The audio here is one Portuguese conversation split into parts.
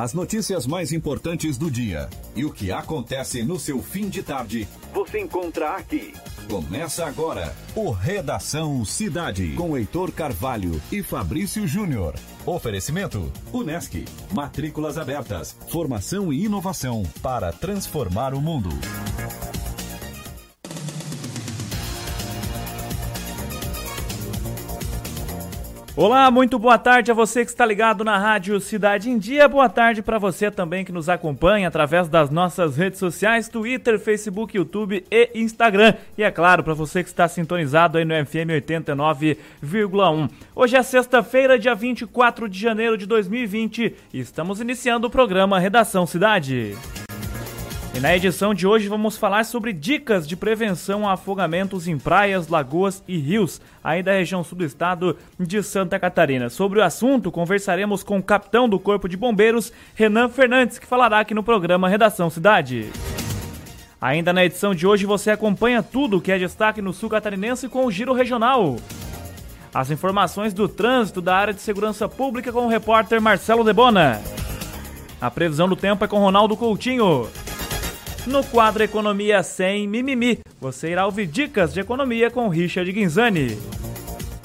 As notícias mais importantes do dia e o que acontece no seu fim de tarde, você encontra aqui. Começa agora o Redação Cidade com Heitor Carvalho e Fabrício Júnior. Oferecimento: Unesc. Matrículas abertas. Formação e inovação para transformar o mundo. Olá, muito boa tarde a você que está ligado na Rádio Cidade em Dia. Boa tarde para você também que nos acompanha através das nossas redes sociais, Twitter, Facebook, YouTube e Instagram. E é claro, para você que está sintonizado aí no FM 89,1. Hoje é sexta-feira, dia 24 de janeiro de 2020 e estamos iniciando o programa Redação Cidade. E na edição de hoje vamos falar sobre dicas de prevenção a afogamentos em praias, lagoas e rios, aí da região sul do estado de Santa Catarina. Sobre o assunto, conversaremos com o capitão do Corpo de Bombeiros, Renan Fernandes, que falará aqui no programa Redação Cidade. Ainda na edição de hoje você acompanha tudo o que é destaque no sul catarinense com o Giro Regional. As informações do trânsito da área de segurança pública com o repórter Marcelo Debona. A previsão do tempo é com Ronaldo Coutinho. No quadro Economia Sem Mimimi, você irá ouvir dicas de economia com Richard Guinzani.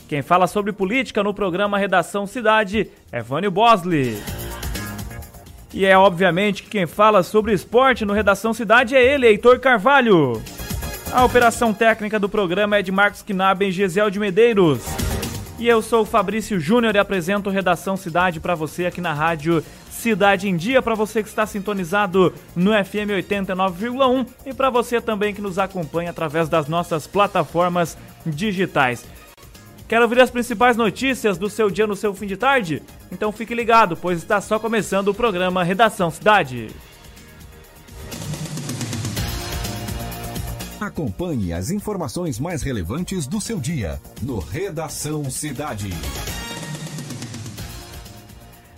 Quem fala sobre política no programa Redação Cidade é Vânio Bosley. E é obviamente que quem fala sobre esporte no Redação Cidade é ele, Heitor Carvalho. A operação técnica do programa é de Marcos Knaben e Gisel de Medeiros. E eu sou o Fabrício Júnior e apresento Redação Cidade para você aqui na rádio Cidade em Dia para você que está sintonizado no FM 89,1 e para você também que nos acompanha através das nossas plataformas digitais. Quer ouvir as principais notícias do seu dia no seu fim de tarde? Então fique ligado, pois está só começando o programa Redação Cidade. Acompanhe as informações mais relevantes do seu dia no Redação Cidade.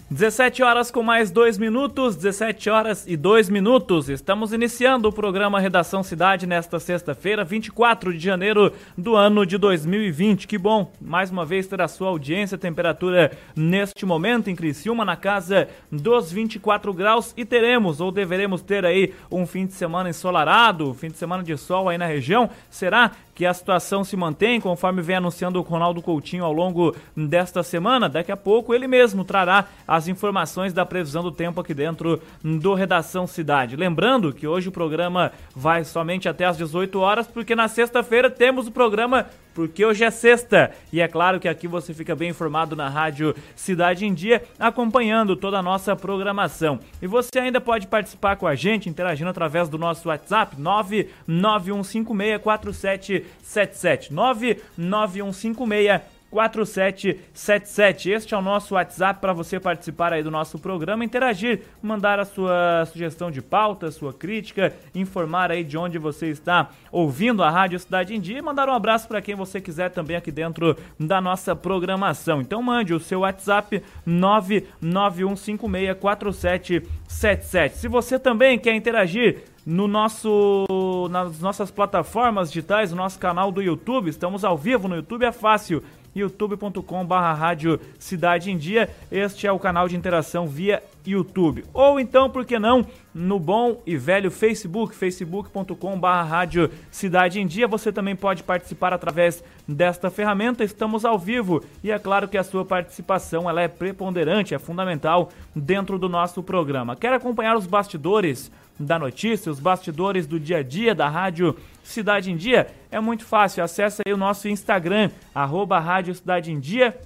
17 horas com mais 2 minutos, 17 horas e 2 minutos. Estamos iniciando o programa Redação Cidade nesta sexta-feira, 24 de janeiro do ano de 2020. Que bom, mais uma vez ter a sua audiência, temperatura neste momento em Criciúma na casa dos 24 graus e teremos ou deveremos ter aí um fim de semana ensolarado, fim de semana de sol aí na região. Será que a situação se mantém, conforme vem anunciando o Ronaldo Coutinho ao longo desta semana. Daqui a pouco ele mesmo trará as informações da previsão do tempo aqui dentro do Redação Cidade. Lembrando que hoje o programa vai somente até às 18 horas, porque na sexta-feira temos o programa porque hoje é sexta. E é claro que aqui você fica bem informado na rádio Cidade em Dia, acompanhando toda a nossa programação. E você ainda pode participar com a gente, interagindo através do nosso WhatsApp 991564777. 99156 4777. Este é o nosso WhatsApp para você participar aí do nosso programa, interagir, mandar a sua sugestão de pauta, sua crítica, informar aí de onde você está ouvindo a Rádio Cidade em Dia e mandar um abraço para quem você quiser também aqui dentro da nossa programação. Então mande o seu WhatsApp 991564777. Se você também quer interagir no nosso nas nossas plataformas digitais, no nosso canal do YouTube, estamos ao vivo no YouTube, é fácil youtube.com.br rádio Cidade em Dia. Este é o canal de interação via YouTube. Ou então, por que não, no bom e velho Facebook, facebook.com.br rádio Cidade em Dia. Você também pode participar através desta ferramenta. Estamos ao vivo e é claro que a sua participação ela é preponderante, é fundamental dentro do nosso programa. Quer acompanhar os bastidores da notícia, os bastidores do dia a dia da rádio Cidade em Dia, é muito fácil. Acesse aí o nosso Instagram, arroba Rádio Cidade em Dia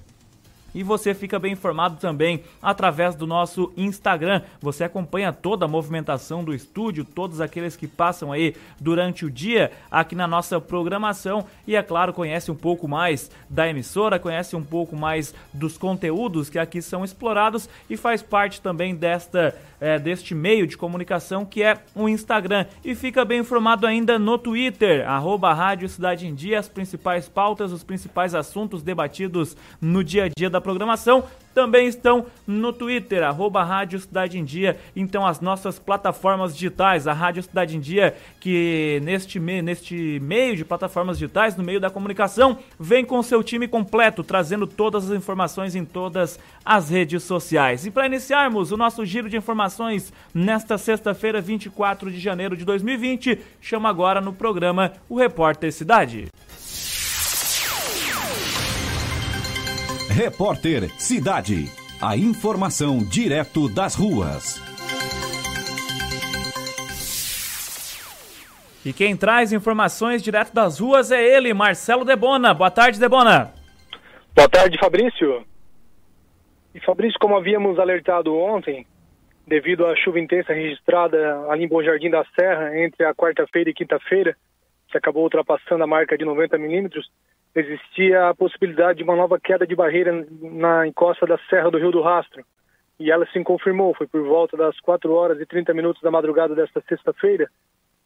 e você fica bem informado também através do nosso Instagram. Você acompanha toda a movimentação do estúdio, todos aqueles que passam aí durante o dia aqui na nossa programação e, é claro, conhece um pouco mais da emissora, conhece um pouco mais dos conteúdos que aqui são explorados e faz parte também desta é, deste meio de comunicação que é o Instagram. E fica bem informado ainda no Twitter, arroba Rádio Cidade em Dia, as principais pautas, os principais assuntos debatidos no dia a dia da programação também estão no Twitter, arroba Rádio Cidade em Dia. Então, as nossas plataformas digitais, a Rádio Cidade em Dia, que neste, me neste meio de plataformas digitais, no meio da comunicação, vem com seu time completo, trazendo todas as informações em todas as redes sociais. E para iniciarmos o nosso giro de informações nesta sexta-feira, 24 de janeiro de 2020, chama agora no programa o Repórter Cidade. Repórter Cidade. A informação direto das ruas. E quem traz informações direto das ruas é ele, Marcelo Debona. Boa tarde, Debona. Boa tarde, Fabrício. E Fabrício, como havíamos alertado ontem, devido à chuva intensa registrada ali em Bom Jardim da Serra entre a quarta-feira e quinta-feira, que acabou ultrapassando a marca de 90 milímetros, existia a possibilidade de uma nova queda de barreira na encosta da Serra do Rio do Rastro. E ela se confirmou, foi por volta das 4 horas e 30 minutos da madrugada desta sexta-feira,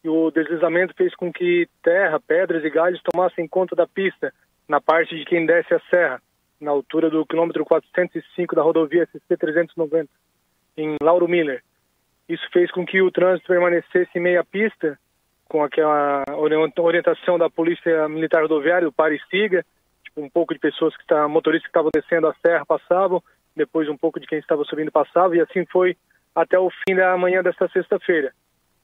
e o deslizamento fez com que terra, pedras e galhos tomassem conta da pista, na parte de quem desce a serra, na altura do quilômetro 405 da rodovia SC-390, em Lauro Miller. Isso fez com que o trânsito permanecesse em meia pista com aquela orientação da Polícia Militar Rodoviária, o pare siga, tipo, um pouco de pessoas que estavam, motoristas que estavam descendo a serra passavam, depois um pouco de quem estava subindo passava, e assim foi até o fim da manhã desta sexta-feira,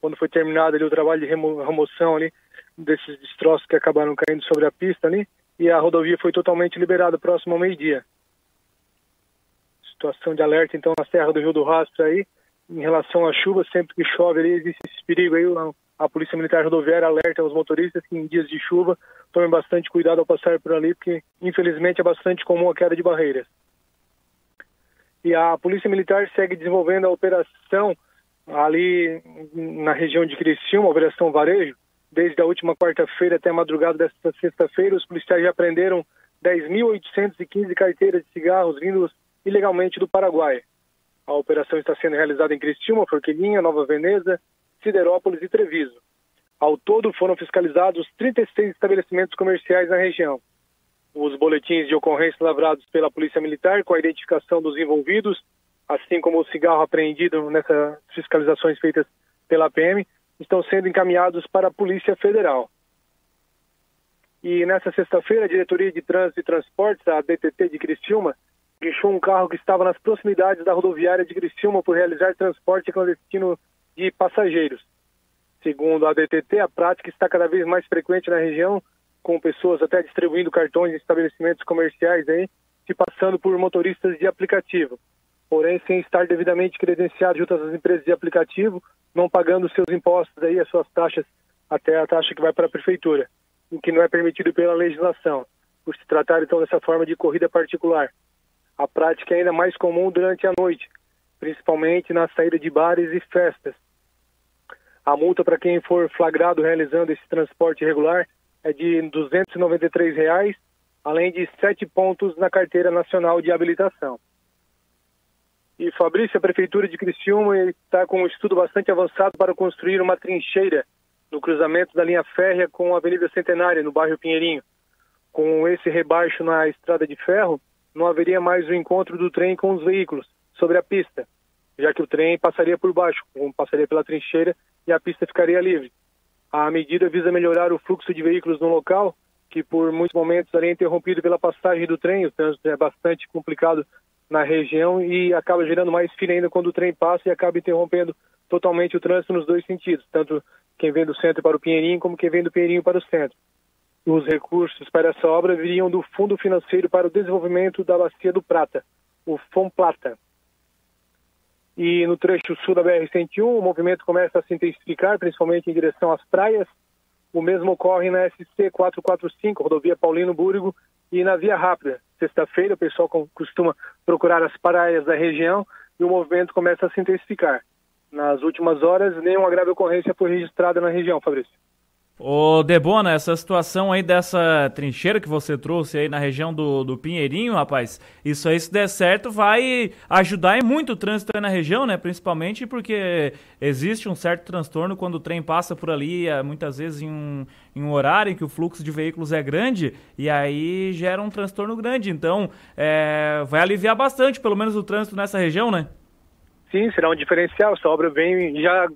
quando foi terminado ali o trabalho de remoção ali desses destroços que acabaram caindo sobre a pista ali, e a rodovia foi totalmente liberada próximo ao meio-dia. Situação de alerta então na Serra do Rio do Rastro aí, em relação à chuva, sempre que chove ali existe esse perigo aí, a Polícia Militar Rodoviária alerta os motoristas que em dias de chuva tomem bastante cuidado ao passar por ali, porque infelizmente é bastante comum a queda de barreiras. E a Polícia Militar segue desenvolvendo a operação ali na região de Criciúma, a Operação Varejo. Desde a última quarta-feira até a madrugada desta sexta-feira, os policiais já prenderam 10.815 carteiras de cigarros vindos ilegalmente do Paraguai. A operação está sendo realizada em Criciúma, Forquilinha, Nova Veneza, Siderópolis e Treviso. Ao todo, foram fiscalizados 36 estabelecimentos comerciais na região. Os boletins de ocorrência lavrados pela Polícia Militar com a identificação dos envolvidos, assim como o cigarro apreendido nessas fiscalizações feitas pela PM, estão sendo encaminhados para a Polícia Federal. E nessa sexta-feira, a Diretoria de Trânsito e Transportes, a DTT de Criciúma, deixou um carro que estava nas proximidades da rodoviária de Criciúma por realizar transporte clandestino de passageiros. Segundo a DTT, a prática está cada vez mais frequente na região, com pessoas até distribuindo cartões em estabelecimentos comerciais aí, se passando por motoristas de aplicativo, porém sem estar devidamente credenciado junto às empresas de aplicativo, não pagando seus impostos aí, as suas taxas, até a taxa que vai para a prefeitura, o que não é permitido pela legislação, por se tratar então dessa forma de corrida particular. A prática é ainda mais comum durante a noite, principalmente na saída de bares e festas. A multa para quem for flagrado realizando esse transporte irregular é de 293 reais, além de sete pontos na carteira nacional de habilitação. E Fabrício, a Prefeitura de Criciúma está com um estudo bastante avançado para construir uma trincheira no cruzamento da linha férrea com a Avenida Centenária, no bairro Pinheirinho. Com esse rebaixo na estrada de ferro, não haveria mais o encontro do trem com os veículos sobre a pista, já que o trem passaria por baixo, passaria pela trincheira e a pista ficaria livre. A medida visa melhorar o fluxo de veículos no local, que por muitos momentos é interrompido pela passagem do trem, o trânsito é bastante complicado na região e acaba gerando mais fila ainda quando o trem passa e acaba interrompendo totalmente o trânsito nos dois sentidos, tanto quem vem do centro para o Pinheirinho como quem vem do Pinheirinho para o centro. Os recursos para essa obra viriam do Fundo Financeiro para o Desenvolvimento da Bacia do Prata, o FOMPLATA. E no trecho sul da BR-101, o movimento começa a se intensificar, principalmente em direção às praias. O mesmo ocorre na SC-445, rodovia Paulino Búrigo, e na Via Rápida. Sexta-feira, o pessoal costuma procurar as praias da região e o movimento começa a se intensificar. Nas últimas horas, nenhuma grave ocorrência foi registrada na região, Fabrício. Ô Debona, essa situação aí dessa trincheira que você trouxe aí na região do, do Pinheirinho, rapaz, isso aí se der certo vai ajudar e muito o trânsito aí na região, né? Principalmente porque existe um certo transtorno quando o trem passa por ali, é, muitas vezes em um, em um horário em que o fluxo de veículos é grande e aí gera um transtorno grande. Então, é, vai aliviar bastante, pelo menos, o trânsito nessa região, né? Sim, será um diferencial. Essa obra vem já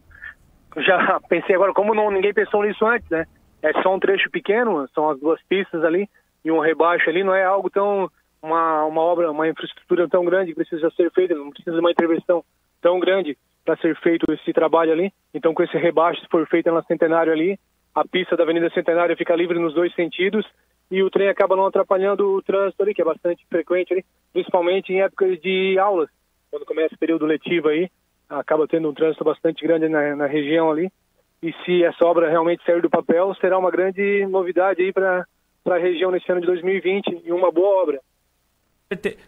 já pensei agora, como não, ninguém pensou nisso antes, né? É só um trecho pequeno, são as duas pistas ali e um rebaixo ali, não é algo tão, uma, uma obra, uma infraestrutura tão grande que precisa ser feita, não precisa de uma intervenção tão grande para ser feito esse trabalho ali. Então, com esse rebaixo, se for feito na Centenário ali, a pista da Avenida Centenário fica livre nos dois sentidos e o trem acaba não atrapalhando o trânsito ali, que é bastante frequente ali, principalmente em épocas de aulas, quando começa o período letivo aí, acaba tendo um trânsito bastante grande na, na região ali. E se essa obra realmente sair do papel, será uma grande novidade aí para a região nesse ano de 2020 e uma boa obra.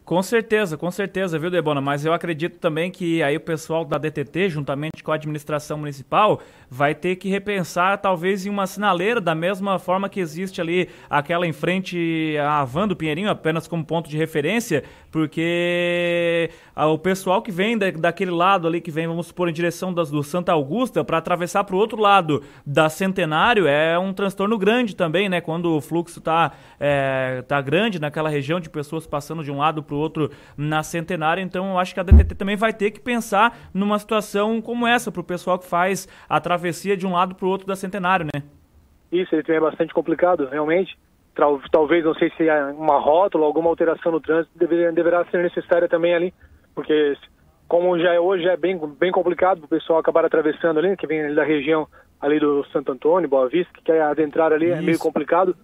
Com certeza, com certeza, viu, Debona? Mas eu acredito também que aí o pessoal da DTT, juntamente com a administração municipal, vai ter que repensar talvez em uma sinaleira, da mesma forma que existe ali aquela em frente à van do Pinheirinho, apenas como ponto de referência, porque o pessoal que vem daquele lado ali, que vem, vamos supor, em direção das, do Santa Augusta, para atravessar para o outro lado da Centenário, é um transtorno grande também, né? Quando o fluxo está é, tá grande naquela região de pessoas passando de um lado para outro na Centenária. Então, eu acho que a DTT também vai ter que pensar numa situação como essa para o pessoal que faz a travessia de um lado para o outro da Centenário, né? Isso, ele é bastante complicado, realmente. Talvez, não sei se é uma rótula, alguma alteração no trânsito deverá, deverá ser necessária também ali, porque como já é hoje é bem, bem complicado para o pessoal acabar atravessando ali, que vem da região ali do Santo Antônio, Boa Vista, que quer adentrar ali, Isso. é meio complicado.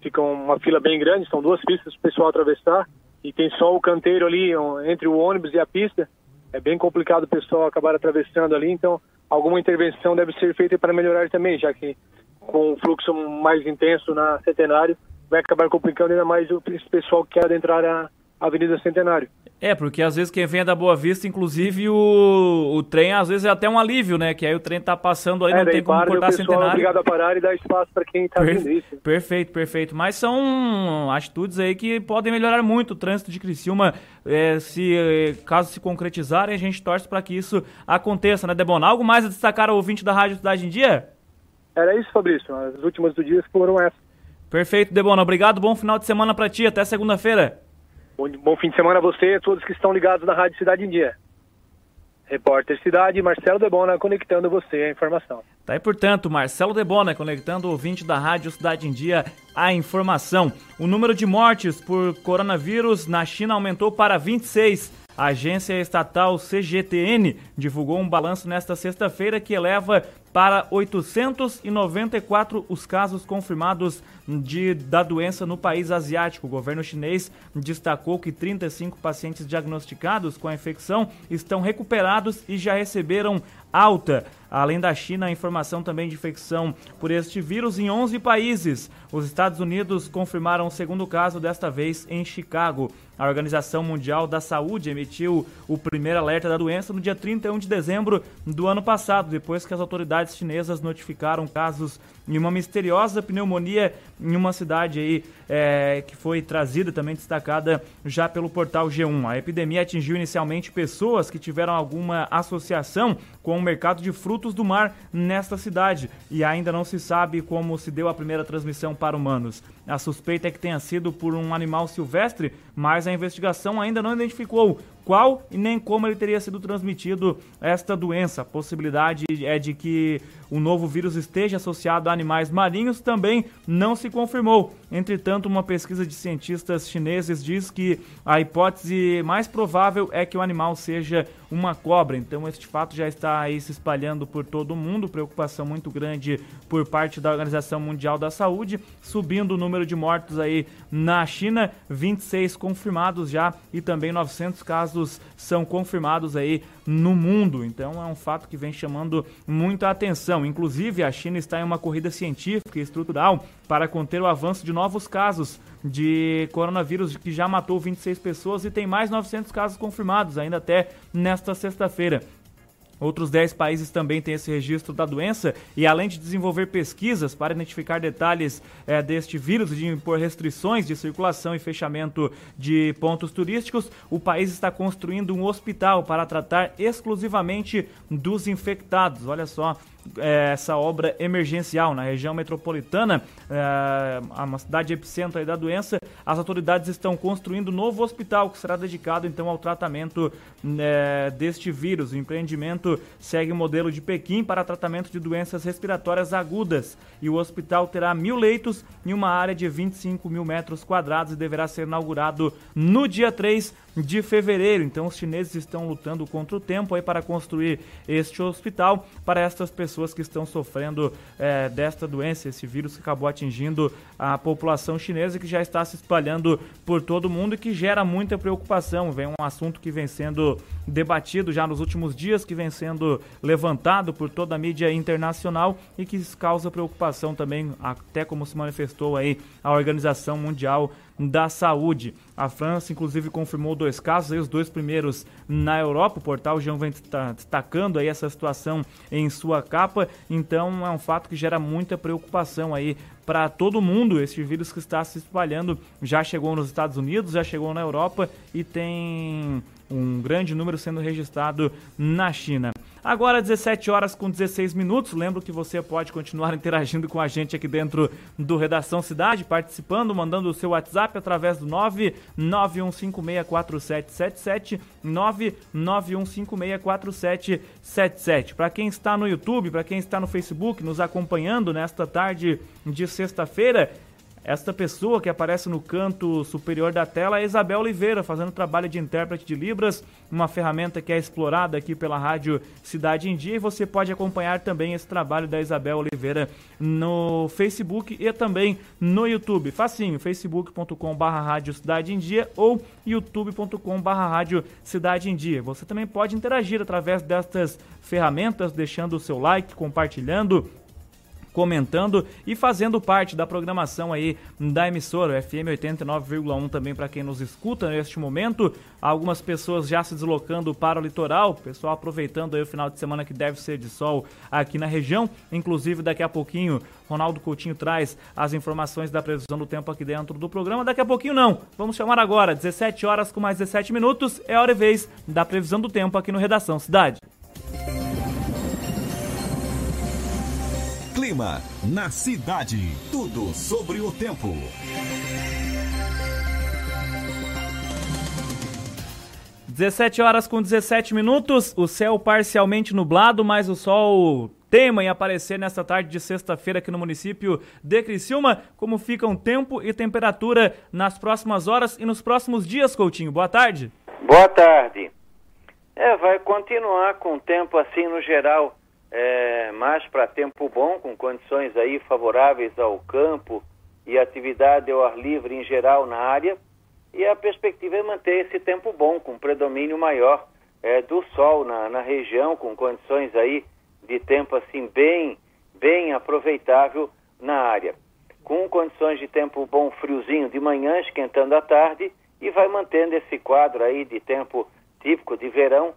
Fica uma fila bem grande, são duas pistas para o pessoal atravessar e tem só o canteiro ali entre o ônibus e a pista, é bem complicado o pessoal acabar atravessando ali, então alguma intervenção deve ser feita para melhorar também, já que com o fluxo mais intenso na Centenário vai acabar complicando ainda mais o pessoal que quer adentrar a, Avenida Centenário. É, porque às vezes quem vem é da Boa Vista, inclusive o, o trem, às vezes é até um alívio, né? Que aí o trem tá passando aí, é, não tem como cortar a Centenário. É obrigado a parar e dar espaço para quem tá per vindo isso. Perfeito, perfeito. Mas são atitudes aí que podem melhorar muito o trânsito de Criciúma. É, se caso se concretizarem, a gente torce para que isso aconteça, né, Debona? Algo mais a destacar ao ouvinte da Rádio Cidade em Dia? Era isso, Fabrício. As últimas do dia foram essas. Perfeito, Debona. Obrigado. Bom final de semana para ti. Até segunda-feira. Bom, fim de semana a você e a todos que estão ligados na Rádio Cidade em Dia. Repórter Cidade, Marcelo Debona, conectando você à informação. Tá aí, portanto, Marcelo Debona, conectando o ouvinte da Rádio Cidade em Dia à informação. O número de mortes por coronavírus na China aumentou para 26. A agência estatal CGTN divulgou um balanço nesta sexta-feira que eleva para 894 os casos confirmados de, da doença no país asiático. O governo chinês destacou que 35 pacientes diagnosticados com a infecção estão recuperados e já receberam alta. Além da China, a informação também de infecção por este vírus em 11 países. Os Estados Unidos confirmaram o segundo caso, desta vez em Chicago. A Organização Mundial da Saúde emitiu o primeiro alerta da doença no dia 31 de dezembro do ano passado, depois que as autoridades chinesas notificaram casos de uma misteriosa pneumonia em uma cidade aí é, que foi trazida também destacada já pelo portal G1. A epidemia atingiu inicialmente pessoas que tiveram alguma associação com o mercado de frutos do mar nesta cidade e ainda não se sabe como se deu a primeira transmissão para humanos. A suspeita é que tenha sido por um animal silvestre, mas a investigação ainda não identificou qual e nem como ele teria sido transmitido esta doença. A possibilidade é de que o novo vírus esteja associado a animais marinhos também não se confirmou. Entretanto, uma pesquisa de cientistas chineses diz que a hipótese mais provável é que o animal seja uma cobra. Então, este fato já está aí se espalhando por todo o mundo, preocupação muito grande por parte da Organização Mundial da Saúde, subindo o número de mortos aí na China, 26 confirmados já e também 900 casos são confirmados aí no mundo. Então, é um fato que vem chamando muita atenção. Inclusive, a China está em uma corrida científica e estrutural para conter o avanço de novos casos de coronavírus que já matou 26 pessoas e tem mais 900 casos confirmados ainda até nesta sexta-feira. Outros 10 países também têm esse registro da doença e além de desenvolver pesquisas para identificar detalhes é, deste vírus e de impor restrições de circulação e fechamento de pontos turísticos, o país está construindo um hospital para tratar exclusivamente dos infectados. Olha só, essa obra emergencial na região metropolitana, é, uma cidade epicentro da doença, as autoridades estão construindo um novo hospital que será dedicado então ao tratamento é, deste vírus. O empreendimento segue o modelo de Pequim para tratamento de doenças respiratórias agudas e o hospital terá mil leitos em uma área de 25 mil metros quadrados e deverá ser inaugurado no dia 3 de fevereiro. Então, os chineses estão lutando contra o tempo aí para construir este hospital para estas pessoas que estão sofrendo é, desta doença, esse vírus que acabou atingindo a população chinesa que já está se espalhando por todo o mundo e que gera muita preocupação. Vem um assunto que vem sendo debatido já nos últimos dias, que vem sendo levantado por toda a mídia internacional e que causa preocupação também, até como se manifestou aí a Organização Mundial da Saúde. A França, inclusive, confirmou dois casos, aí, os dois primeiros na Europa. O portal João vem destacando aí essa situação em sua capa. Então, é um fato que gera muita preocupação aí para todo mundo. Esse vírus que está se espalhando já chegou nos Estados Unidos, já chegou na Europa e tem um grande número sendo registrado na China. Agora 17 horas com 16 minutos. Lembro que você pode continuar interagindo com a gente aqui dentro do Redação Cidade, participando, mandando o seu WhatsApp através do 991564777, 991564777. Para quem está no YouTube, para quem está no Facebook, nos acompanhando nesta tarde de sexta-feira, esta pessoa que aparece no canto superior da tela é Isabel Oliveira, fazendo trabalho de intérprete de Libras, uma ferramenta que é explorada aqui pela Rádio Cidade em Dia. E você pode acompanhar também esse trabalho da Isabel Oliveira no Facebook e também no YouTube. Facinho, facebook.com.br Rádio Cidade em Dia ou youtube.com.br Rádio Cidade em Dia. Você também pode interagir através destas ferramentas, deixando o seu like, compartilhando comentando e fazendo parte da programação aí da emissora FM 89,1 também para quem nos escuta neste momento. Algumas pessoas já se deslocando para o litoral, pessoal aproveitando aí o final de semana que deve ser de sol aqui na região. Inclusive daqui a pouquinho Ronaldo Coutinho traz as informações da previsão do tempo aqui dentro do programa. Daqui a pouquinho não. Vamos chamar agora, 17 horas com mais 17 minutos, é hora e vez da previsão do tempo aqui no Redação Cidade. Clima na cidade. Tudo sobre o tempo. Dezessete horas com 17 minutos, o céu parcialmente nublado, mas o sol tema em aparecer nesta tarde de sexta-feira aqui no município de Criciúma. Como ficam tempo e temperatura nas próximas horas e nos próximos dias, Coutinho? Boa tarde. Boa tarde. É, vai continuar com tempo assim no geral é, mais para tempo bom, com condições aí favoráveis ao campo e atividade ao ar livre em geral na área. E a perspectiva é manter esse tempo bom, com predomínio maior é, do sol na, na região, com condições aí de tempo assim bem, bem aproveitável na área. Com condições de tempo bom friozinho de manhã, esquentando à tarde, e vai mantendo esse quadro aí de tempo típico de verão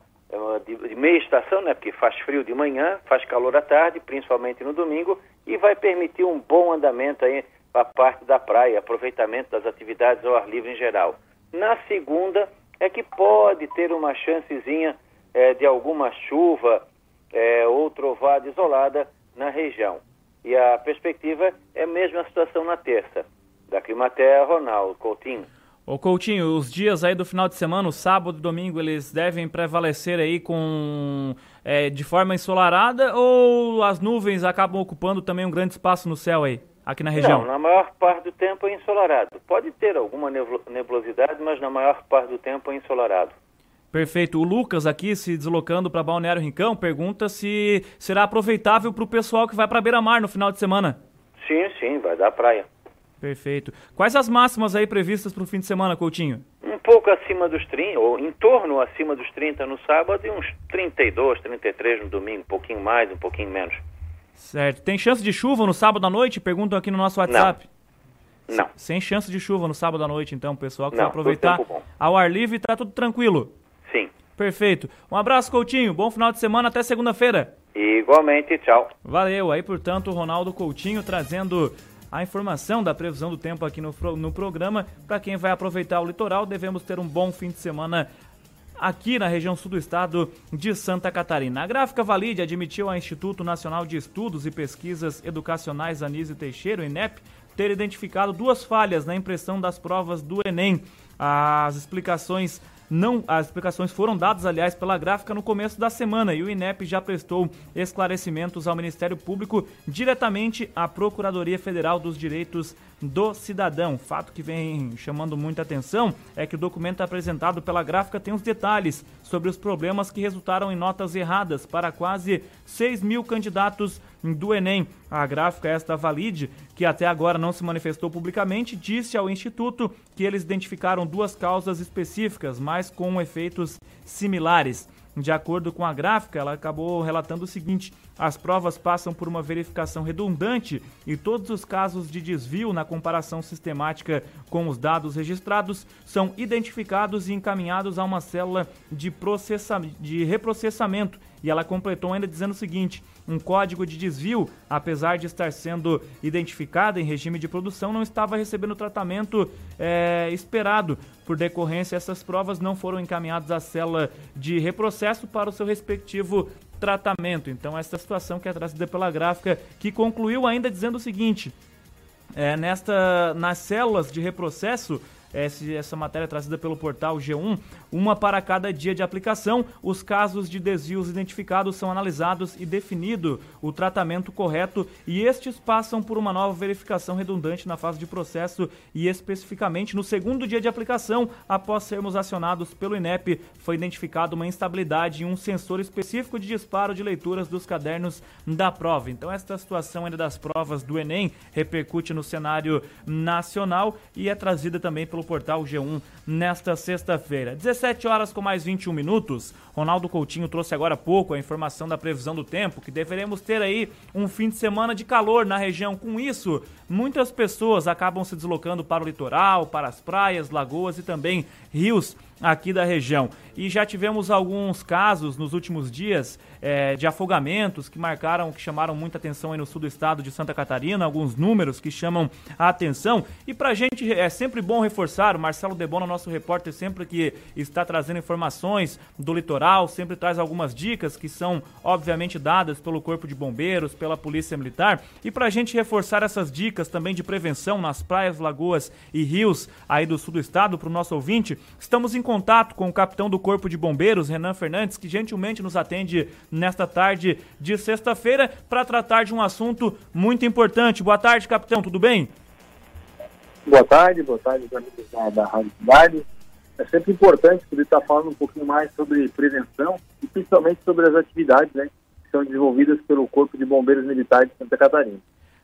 de, de meia estação, né? Porque faz frio de manhã, faz calor à tarde, principalmente no domingo, e vai permitir um bom andamento aí a parte da praia, aproveitamento das atividades ao ar livre em geral. Na segunda é que pode ter uma chancezinha é, de alguma chuva é, ou trovada isolada na região. E a perspectiva é a mesma situação na terça. Da Climaterra, Ronaldo Coutinho. Ô Coutinho, os dias aí do final de semana, o sábado e domingo, eles devem prevalecer aí com é, de forma ensolarada ou as nuvens acabam ocupando também um grande espaço no céu aí, aqui na região? Não, na maior parte do tempo é ensolarado. Pode ter alguma nebulosidade, mas na maior parte do tempo é ensolarado. Perfeito. O Lucas aqui, se deslocando para Balneário Rincão, pergunta se será aproveitável para o pessoal que vai para Beira-Mar no final de semana. Sim, sim, vai dar praia. Perfeito. Quais as máximas aí previstas para o fim de semana, Coutinho? Um pouco acima dos 30, ou em torno acima dos 30 no sábado e uns 32, 33 no domingo, um pouquinho mais, um pouquinho menos. Certo. Tem chance de chuva no sábado à noite? Perguntam aqui no nosso WhatsApp. Não. Não. Sem chance de chuva no sábado à noite, então, pessoal que Não, vai aproveitar ao ar livre, tá tudo tranquilo. Sim. Perfeito. Um abraço, Coutinho. Bom final de semana. Até segunda-feira. Igualmente, tchau. Valeu. Aí, portanto, o Ronaldo Coutinho trazendo a informação da previsão do tempo aqui no, no programa. Para quem vai aproveitar o litoral, devemos ter um bom fim de semana aqui na região sul do estado de Santa Catarina. A gráfica Valide admitiu ao Instituto Nacional de Estudos e Pesquisas Educacionais Anísio Teixeira, INEP, ter identificado duas falhas na impressão das provas do Enem. As explicações não, as explicações foram dadas, aliás, pela gráfica no começo da semana e o INEP já prestou esclarecimentos ao Ministério Público diretamente à Procuradoria Federal dos Direitos do Cidadão. Fato que vem chamando muita atenção é que o documento apresentado pela gráfica tem os detalhes sobre os problemas que resultaram em notas erradas para quase 6 mil candidatos do Enem. A gráfica esta Valide, que até agora não se manifestou publicamente, disse ao Instituto que eles identificaram duas causas específicas, mas com efeitos similares. De acordo com a gráfica, ela acabou relatando o seguinte: as provas passam por uma verificação redundante e todos os casos de desvio na comparação sistemática com os dados registrados são identificados e encaminhados a uma célula de, processa de reprocessamento. E ela completou ainda dizendo o seguinte: um código de desvio, apesar de estar sendo identificado em regime de produção, não estava recebendo o tratamento é, esperado. Por decorrência, essas provas não foram encaminhadas à célula de reprocesso para o seu respectivo tratamento. Então, essa situação que é trazida pela gráfica, que concluiu ainda dizendo o seguinte: é, nesta, nas células de reprocesso, essa matéria trazida pelo portal G1, uma para cada dia de aplicação. Os casos de desvios identificados são analisados e definido o tratamento correto e estes passam por uma nova verificação redundante na fase de processo e especificamente no segundo dia de aplicação, após sermos acionados pelo INEP, foi identificada uma instabilidade em um sensor específico de disparo de leituras dos cadernos da prova. Então esta situação ainda das provas do Enem repercute no cenário nacional e é trazida também pelo pelo portal G1 nesta sexta-feira. 17 horas com mais 21 minutos. Ronaldo Coutinho trouxe agora há pouco a informação da previsão do tempo, que deveremos ter aí um fim de semana de calor na região. Com isso, muitas pessoas acabam se deslocando para o litoral, para as praias, lagoas e também rios aqui da região. E já tivemos alguns casos nos últimos dias é, de afogamentos que marcaram, que chamaram muita atenção aí no sul do estado de Santa Catarina, alguns números que chamam a atenção. E pra gente é sempre bom reforçar, o Marcelo Debona, nosso repórter, sempre que está trazendo informações do litoral, sempre traz algumas dicas que são obviamente dadas pelo Corpo de Bombeiros, pela Polícia Militar. E pra gente reforçar essas dicas também de prevenção nas praias, lagoas e rios aí do sul do estado, para o nosso ouvinte, estamos em contato com o capitão do Corpo de Bombeiros, Renan Fernandes, que gentilmente nos atende nesta tarde de sexta-feira para tratar de um assunto muito importante. Boa tarde, capitão, tudo bem? Boa tarde, boa tarde, amigos da, da Rádio Cidade. É sempre importante poder estar falando um pouquinho mais sobre prevenção e principalmente sobre as atividades né, que são desenvolvidas pelo Corpo de Bombeiros Militares de Santa Catarina.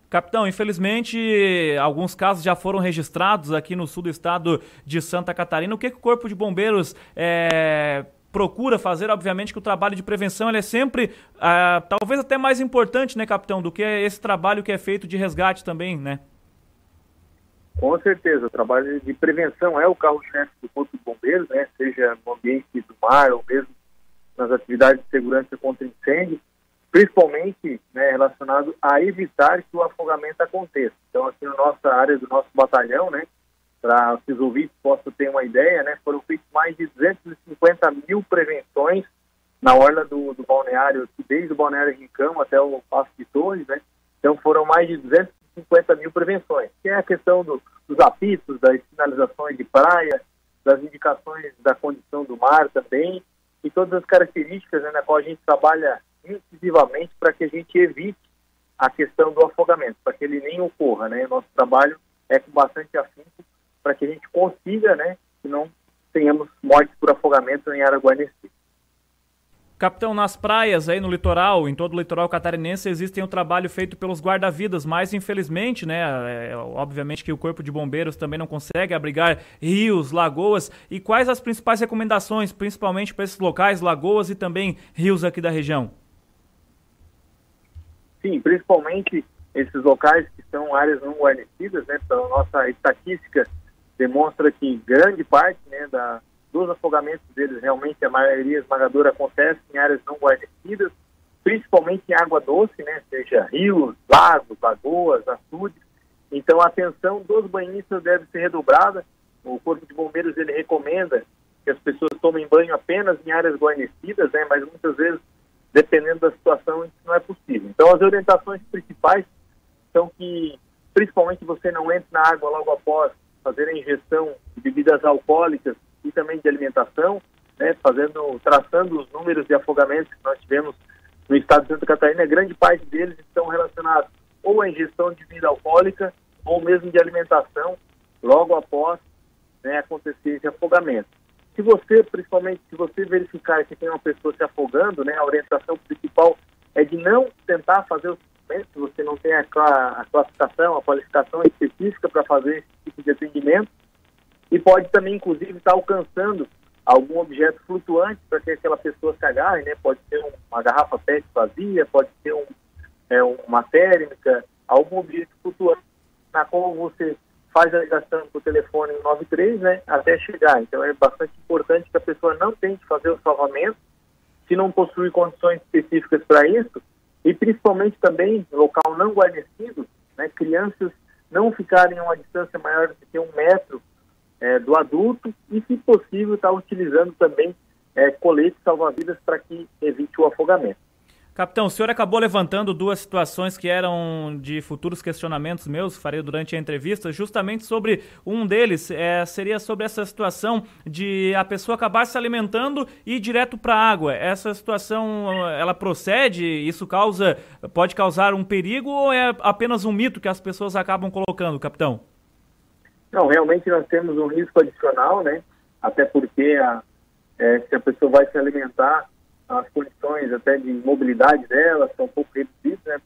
Capitão, infelizmente alguns casos já foram registrados aqui no sul do estado de Santa Catarina. O que, que o Corpo de Bombeiros é, procura fazer? Obviamente que o trabalho de prevenção é sempre, ah, talvez até mais importante, né, capitão, do que esse trabalho que é feito de resgate também, né? Com certeza, o trabalho de prevenção é o carro-chefe do Corpo de Bombeiros, né, seja no ambiente do mar ou mesmo nas atividades de segurança contra incêndio principalmente né, relacionado a evitar que o afogamento aconteça. Então, aqui na nossa área do nosso batalhão, né, para os ouvintes possam ter uma ideia, né, foram feitas mais de 250 mil prevenções na orla do, do balneário, desde o balneário Rincão até o Passo de Torres, né, então foram mais de 250 mil prevenções, que é a questão do, dos apitos, das sinalizações de praia, das indicações da condição do mar também, e todas as características né, na qual a gente trabalha incisivamente para que a gente evite a questão do afogamento, para que ele nem ocorra, né? Nosso trabalho é com bastante afinco para que a gente consiga, né, que não tenhamos mortes por afogamento em área guarnecida. Capitão, nas praias aí no litoral, em todo o litoral catarinense, existem o um trabalho feito pelos guarda-vidas, mas infelizmente, né, é, obviamente que o Corpo de Bombeiros também não consegue abrigar rios, lagoas. E quais as principais recomendações, principalmente para esses locais, lagoas e também rios aqui da região? Sim, principalmente esses locais que são áreas não guarnecidas, né? Então, nossa estatística demonstra que grande parte né, da, dos afogamentos deles, realmente a maioria esmagadora acontece em áreas não guarnecidas, principalmente em água doce, né, seja rios, lagos, lagoas, açudes. Então a atenção dos banhistas deve ser redobrada. O Corpo de Bombeiros ele recomenda que as pessoas tomem banho apenas em áreas guarnecidas, né, mas muitas vezes, dependendo da situação, isso não é possível. Então as orientações principais são que, principalmente, você não entre na água logo após fazer a ingestão de bebidas alcoólicas e também de alimentação, né, fazendo, traçando os números de afogamentos que nós tivemos no estado de Santa Catarina, grande parte deles estão relacionados ou à ingestão de bebida alcoólica ou mesmo de alimentação logo após né, acontecer esse afogamento. Se você, principalmente, se você verificar que tem uma pessoa se afogando, né, a orientação principal é de não tentar fazer o se você não tem a, a classificação, a qualificação específica para fazer esse tipo de atendimento, e pode também, inclusive, estar tá alcançando algum objeto flutuante para que aquela pessoa se agarre, né? Pode ser uma garrafa PET vazia, pode ser um, é, uma térmica, algum objeto flutuante na qual você faz a ligação o telefone 93, né, até chegar. Então é bastante importante que a pessoa não tente fazer o salvamento se não possui condições específicas para isso e principalmente também local não guarnecido, né, crianças não ficarem a uma distância maior do que um metro é, do adulto e, se possível, estar tá utilizando também é, colete salva-vidas para que evite o afogamento. Capitão, o senhor acabou levantando duas situações que eram de futuros questionamentos meus, farei durante a entrevista, justamente sobre um deles, é, seria sobre essa situação de a pessoa acabar se alimentando e ir direto para a água. Essa situação, ela procede? Isso causa, pode causar um perigo ou é apenas um mito que as pessoas acabam colocando, capitão? Não, realmente nós temos um risco adicional, né? Até porque a, é, se a pessoa vai se alimentar as condições até de mobilidade dela são um pouco reduzidas, né?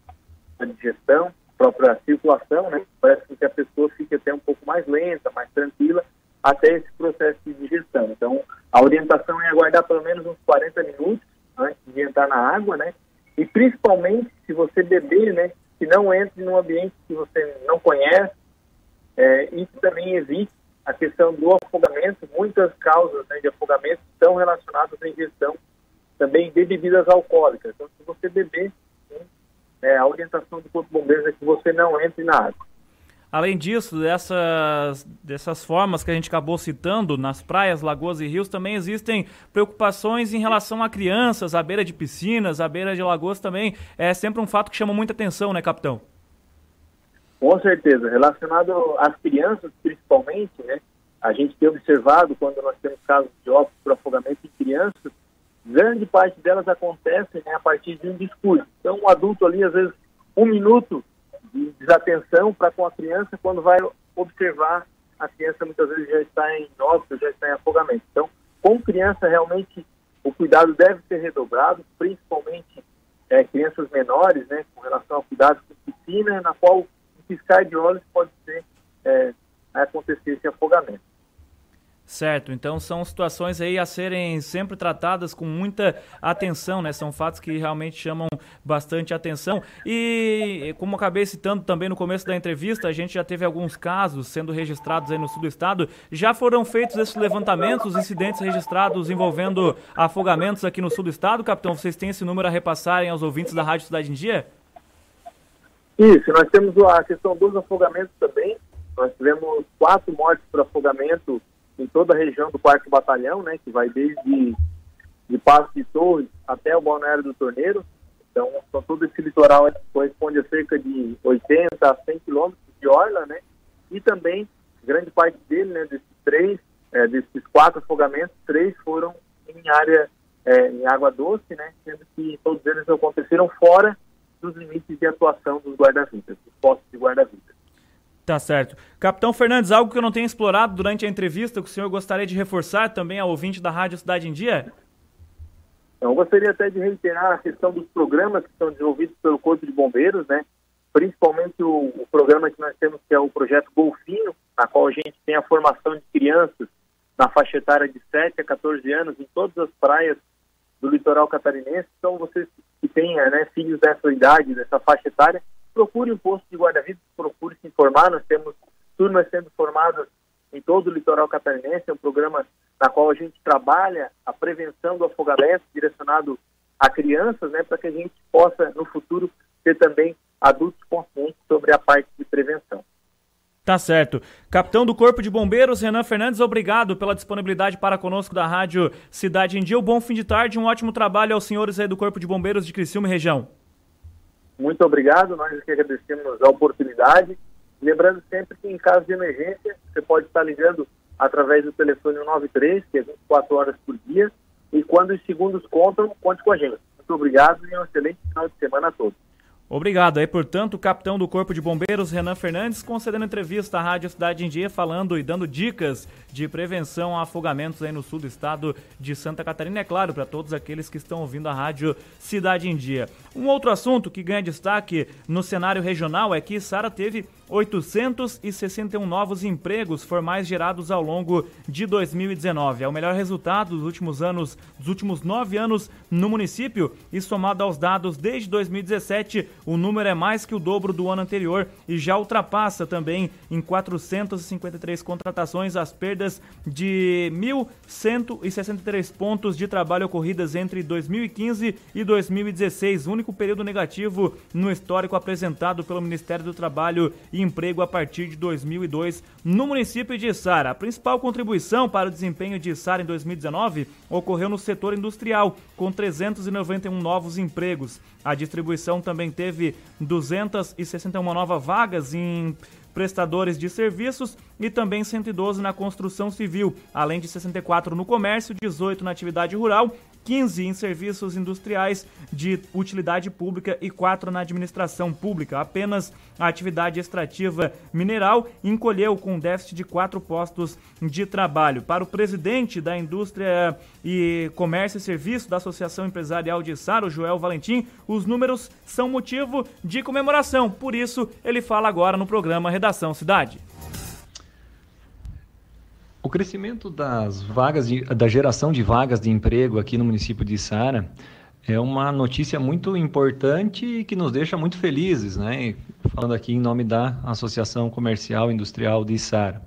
A digestão, a própria circulação, né? Parece que a pessoa fica até um pouco mais lenta, mais tranquila, até esse processo de digestão. Então, a orientação é aguardar pelo menos uns 40 minutos antes de entrar na água, né? E principalmente se você beber, né? Que não entre num ambiente que você não conhece. É, isso também evite a questão do afogamento. Muitas causas né, de afogamento estão relacionadas à ingestão também de bebidas alcoólicas. Então, se você beber, é, a orientação do Corpo de Bombeiros é que você não entre na água. Além disso, dessas, dessas formas que a gente acabou citando, nas praias, lagoas e rios, também existem preocupações em relação a crianças, à beira de piscinas, à beira de lagoas também. É sempre um fato que chama muita atenção, né, capitão? Com certeza. Relacionado às crianças, principalmente, né? A gente tem observado, quando nós temos casos de óbito por afogamento em crianças, grande parte delas acontece né, a partir de um discurso. Então, um adulto ali, às vezes, um minuto de desatenção para com a criança, quando vai observar, a criança muitas vezes já está em óbito, já está em afogamento. Então, com criança, realmente, o cuidado deve ser redobrado, principalmente é, crianças menores, né, com relação ao cuidado com piscina, na qual um piscar de olhos pode ser é, acontecer esse afogamento. Certo, então são situações aí a serem sempre tratadas com muita atenção, né? São fatos que realmente chamam bastante atenção. E como acabei citando também no começo da entrevista, a gente já teve alguns casos sendo registrados aí no sul do estado. Já foram feitos esses levantamentos, incidentes registrados envolvendo afogamentos aqui no sul do estado, capitão? Vocês têm esse número a repassarem aos ouvintes da Rádio Cidade em Dia? Isso, nós temos a questão dos afogamentos também. Nós tivemos quatro mortes por afogamento em toda a região do quarto batalhão, né, que vai desde de Passo de Torres até o Balneário do Torneiro. Então, todo esse litoral corresponde a cerca de 80 a 100 quilômetros de orla, né? E também, grande parte dele, né, desses três, é, desses quatro afogamentos, três foram em área, é, em água doce, né? Sendo que todos eles aconteceram fora dos limites de atuação dos guarda-vidas, dos postos de guarda-vidas. Tá certo. Capitão Fernandes, algo que eu não tenho explorado durante a entrevista, que o senhor gostaria de reforçar também ao ouvinte da Rádio Cidade em Dia? Eu gostaria até de reiterar a questão dos programas que são desenvolvidos pelo Corpo de Bombeiros, né? principalmente o, o programa que nós temos, que é o projeto Golfinho, na qual a gente tem a formação de crianças na faixa etária de 7 a 14 anos em todas as praias do litoral catarinense. Então, vocês que têm né, filhos dessa idade, dessa faixa etária, procure um posto de guarda-vidas, procure se informar. Nós temos turmas sendo formadas em todo o litoral catarinense, é um programa na qual a gente trabalha a prevenção do afogamento direcionado a crianças, né, para que a gente possa, no futuro, ter também adultos conscientes sobre a parte de prevenção. Tá certo. Capitão do Corpo de Bombeiros, Renan Fernandes, obrigado pela disponibilidade para conosco da Rádio Cidade em Dia. Um bom fim de tarde, um ótimo trabalho aos senhores aí do Corpo de Bombeiros de Criciúma e região. Muito obrigado, nós que agradecemos a oportunidade. Lembrando sempre que em caso de emergência, você pode estar ligando através do telefone 93, que é 24 horas por dia, e quando os segundos contam, conte com a gente. Muito obrigado e um excelente final de semana a todos. Obrigado. Aí, portanto, o capitão do Corpo de Bombeiros, Renan Fernandes, concedendo entrevista à Rádio Cidade em Dia, falando e dando dicas de prevenção a afogamentos aí no sul do estado de Santa Catarina. É claro, para todos aqueles que estão ouvindo a Rádio Cidade em Dia. Um outro assunto que ganha destaque no cenário regional é que Sara teve 861 novos empregos formais gerados ao longo de 2019. É o melhor resultado dos últimos anos, dos últimos nove anos no município e somado aos dados desde 2017, o número é mais que o dobro do ano anterior e já ultrapassa também em 453 contratações as perdas de 1.163 pontos de trabalho ocorridas entre 2015 e 2016, único período negativo no histórico apresentado pelo Ministério do Trabalho e Emprego a partir de 2002 no município de Sara. A principal contribuição para o desempenho de Sara em 2019 ocorreu no setor industrial, com 391 novos empregos. A distribuição também teve 261 novas vagas em prestadores de serviços e também 112 na construção civil, além de 64 no comércio, 18 na atividade rural 15 em serviços industriais de utilidade pública e 4 na administração pública. Apenas a atividade extrativa mineral encolheu com déficit de 4 postos de trabalho. Para o presidente da Indústria e Comércio e Serviço da Associação Empresarial de Saro, Joel Valentim, os números são motivo de comemoração. Por isso, ele fala agora no programa Redação Cidade. O crescimento das vagas, de, da geração de vagas de emprego aqui no município de Sara é uma notícia muito importante e que nos deixa muito felizes, né? Falando aqui em nome da Associação Comercial e Industrial de Sara.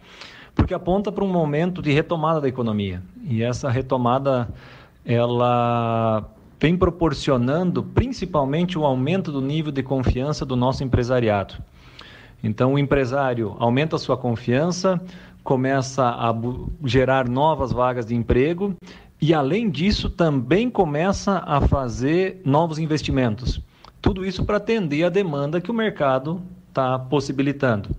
Porque aponta para um momento de retomada da economia. E essa retomada, ela vem proporcionando principalmente o aumento do nível de confiança do nosso empresariado. Então, o empresário aumenta a sua confiança, começa a gerar novas vagas de emprego e, além disso, também começa a fazer novos investimentos. Tudo isso para atender a demanda que o mercado está possibilitando.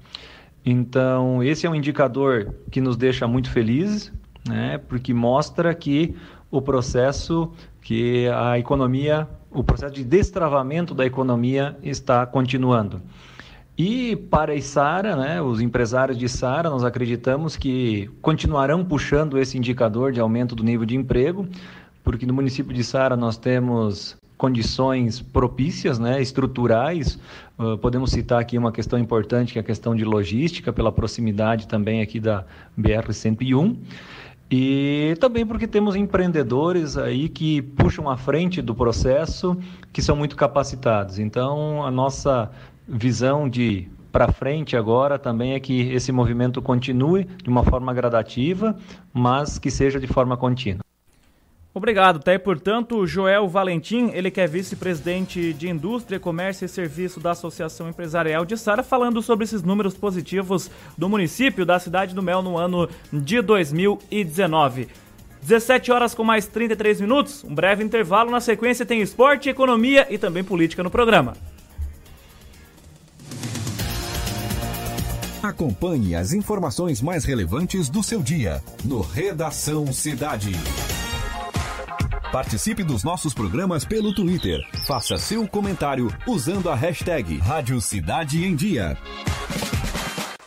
Então, esse é um indicador que nos deixa muito felizes, né, porque mostra que o processo, que a economia, o processo de destravamento da economia está continuando. E para a Isara, né, os empresários de Isara, nós acreditamos que continuarão puxando esse indicador de aumento do nível de emprego, porque no município de Isara nós temos condições propícias, né, estruturais. Uh, podemos citar aqui uma questão importante, que é a questão de logística, pela proximidade também aqui da BR-101. E também porque temos empreendedores aí que puxam à frente do processo, que são muito capacitados. Então, a nossa visão de para frente agora também é que esse movimento continue de uma forma gradativa, mas que seja de forma contínua. Obrigado, tá aí, portanto, Joel Valentim, ele que é vice-presidente de Indústria, Comércio e Serviço da Associação Empresarial de Sara, falando sobre esses números positivos do município da Cidade do Mel no ano de 2019. 17 horas com mais 33 minutos, um breve intervalo, na sequência tem esporte, economia e também política no programa. Acompanhe as informações mais relevantes do seu dia no Redação Cidade. Participe dos nossos programas pelo Twitter. Faça seu comentário usando a hashtag Rádio Cidade em Dia.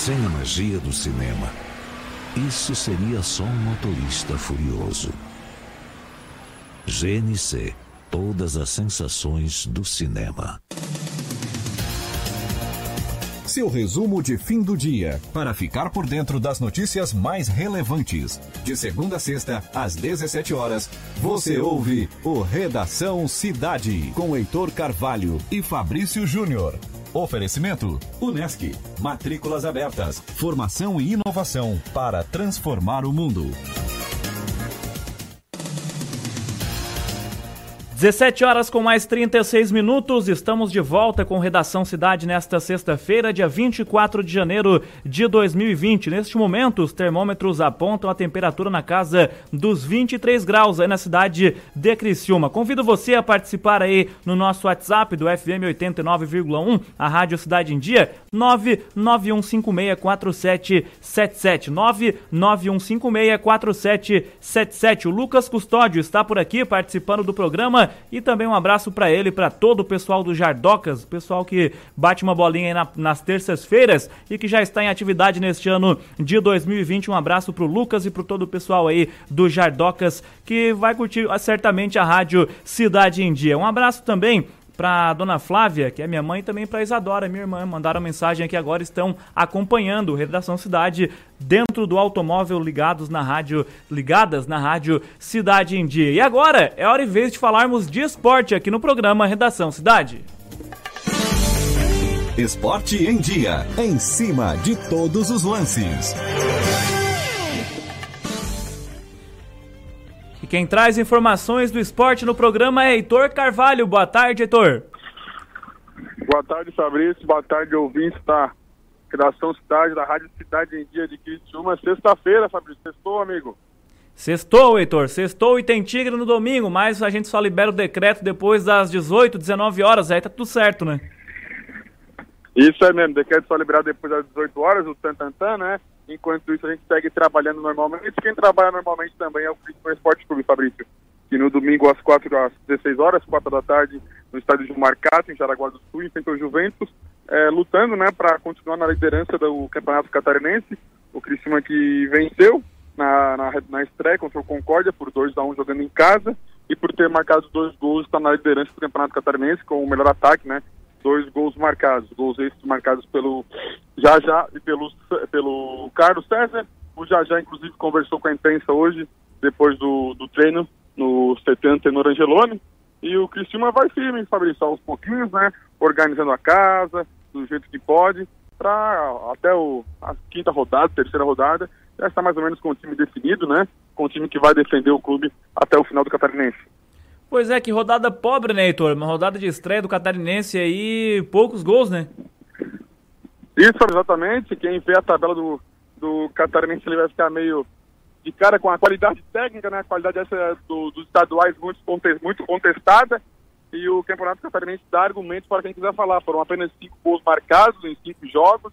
Sem a magia do cinema, isso seria só um motorista furioso. GNC Todas as sensações do cinema. Seu resumo de fim do dia, para ficar por dentro das notícias mais relevantes. De segunda a sexta, às 17 horas, você ouve o Redação Cidade, com Heitor Carvalho e Fabrício Júnior. Oferecimento: Unesc. Matrículas abertas. Formação e inovação para transformar o mundo. 17 horas com mais 36 minutos, estamos de volta com Redação Cidade nesta sexta-feira, dia 24 de janeiro de 2020. Neste momento, os termômetros apontam a temperatura na casa dos 23 graus aí na cidade de Criciúma. Convido você a participar aí no nosso WhatsApp do FM 89,1, a Rádio Cidade em Dia, 991564777. 991564777. O Lucas Custódio está por aqui participando do programa e também um abraço para ele, para todo o pessoal do Jardocas, pessoal que bate uma bolinha aí na, nas terças-feiras e que já está em atividade neste ano de 2020. Um abraço pro Lucas e pro todo o pessoal aí do Jardocas que vai curtir certamente a rádio Cidade em Dia. Um abraço também para dona Flávia, que é minha mãe, e também para Isadora, minha irmã. Mandaram mensagem aqui agora, estão acompanhando Redação Cidade dentro do automóvel ligados na rádio, ligadas na rádio Cidade em Dia. E agora é hora e vez de falarmos de esporte aqui no programa Redação Cidade. Esporte em Dia, em cima de todos os lances. Quem traz informações do esporte no programa é Heitor Carvalho. Boa tarde, Heitor. Boa tarde, Fabrício. Boa tarde, ouvintes da Criação Cidade, da Rádio Cidade em Dia de Criciúma. Sexta-feira, Fabrício. Sextou, amigo? Sextou, Heitor. Sextou e tem Tigre no domingo, mas a gente só libera o decreto depois das 18, 19 horas. Aí tá tudo certo, né? Isso é mesmo. Decreto só liberado depois das 18 horas, o Tantantan, né? Enquanto isso, a gente segue trabalhando normalmente. Quem trabalha normalmente também é o Cristo Esporte Clube, Fabrício. Que no domingo, às 4 às 16 horas, 4 da tarde, no estádio de Marcato, em Jaraguá do Sul, enfrentou o Juventus, é, lutando né, para continuar na liderança do Campeonato Catarinense. O Criciúma que venceu na, na, na estreia contra o Concórdia por 2 a 1 jogando em casa e por ter marcado dois gols, está na liderança do Campeonato Catarinense com o melhor ataque, né? Dois gols marcados, gols esses marcados pelo Jajá e pelo, pelo Carlos César. O Jajá, inclusive, conversou com a imprensa hoje, depois do, do treino, no 70 Tenor Angeloni. E o Cristina vai firme, Fabrício, aos pouquinhos, né? Organizando a casa, do jeito que pode, para até o, a quinta rodada, terceira rodada, já está mais ou menos com o time definido, né? Com o time que vai defender o clube até o final do Catarinense. Pois é, que rodada pobre, né, Heitor? Uma rodada de estreia do Catarinense aí, poucos gols, né? Isso, exatamente. Quem vê a tabela do, do Catarinense, ele vai ficar meio de cara com a qualidade técnica, né? A qualidade essa do, dos estaduais muito, muito contestada. E o Campeonato Catarinense dá argumentos para quem quiser falar. Foram apenas cinco gols marcados em cinco jogos.